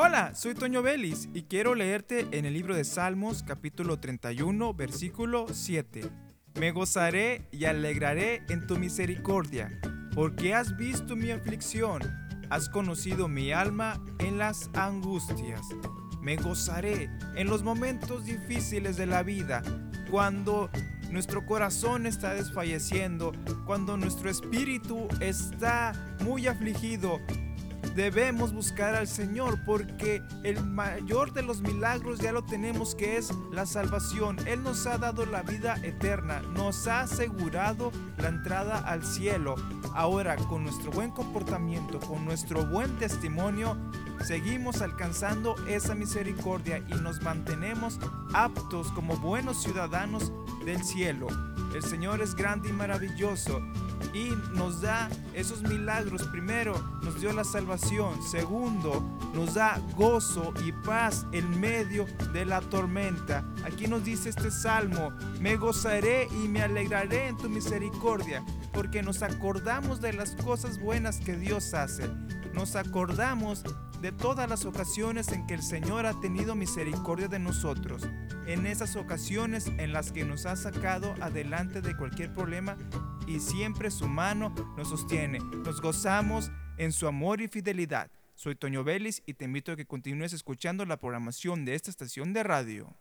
Hola, soy Toño Vélez y quiero leerte en el libro de Salmos capítulo 31 versículo 7. Me gozaré y alegraré en tu misericordia, porque has visto mi aflicción, has conocido mi alma en las angustias. Me gozaré en los momentos difíciles de la vida, cuando nuestro corazón está desfalleciendo, cuando nuestro espíritu está muy afligido, debemos buscar al Señor porque el mayor de los milagros ya lo tenemos que es la salvación. Él nos ha dado la vida eterna, nos ha asegurado la entrada al cielo. Ahora con nuestro buen comportamiento, con nuestro buen testimonio, seguimos alcanzando esa misericordia y nos mantenemos aptos como buenos ciudadanos del cielo. El Señor es grande y maravilloso y nos da esos milagros. Primero, nos dio la salvación. Segundo, nos da gozo y paz en medio de la tormenta. Aquí nos dice este salmo, me gozaré y me alegraré en tu misericordia, porque nos acordamos de las cosas buenas que Dios hace. Nos acordamos de todas las ocasiones en que el Señor ha tenido misericordia de nosotros, en esas ocasiones en las que nos ha sacado adelante de cualquier problema y siempre su mano nos sostiene. Nos gozamos en su amor y fidelidad. Soy Toño Vélez y te invito a que continúes escuchando la programación de esta estación de radio.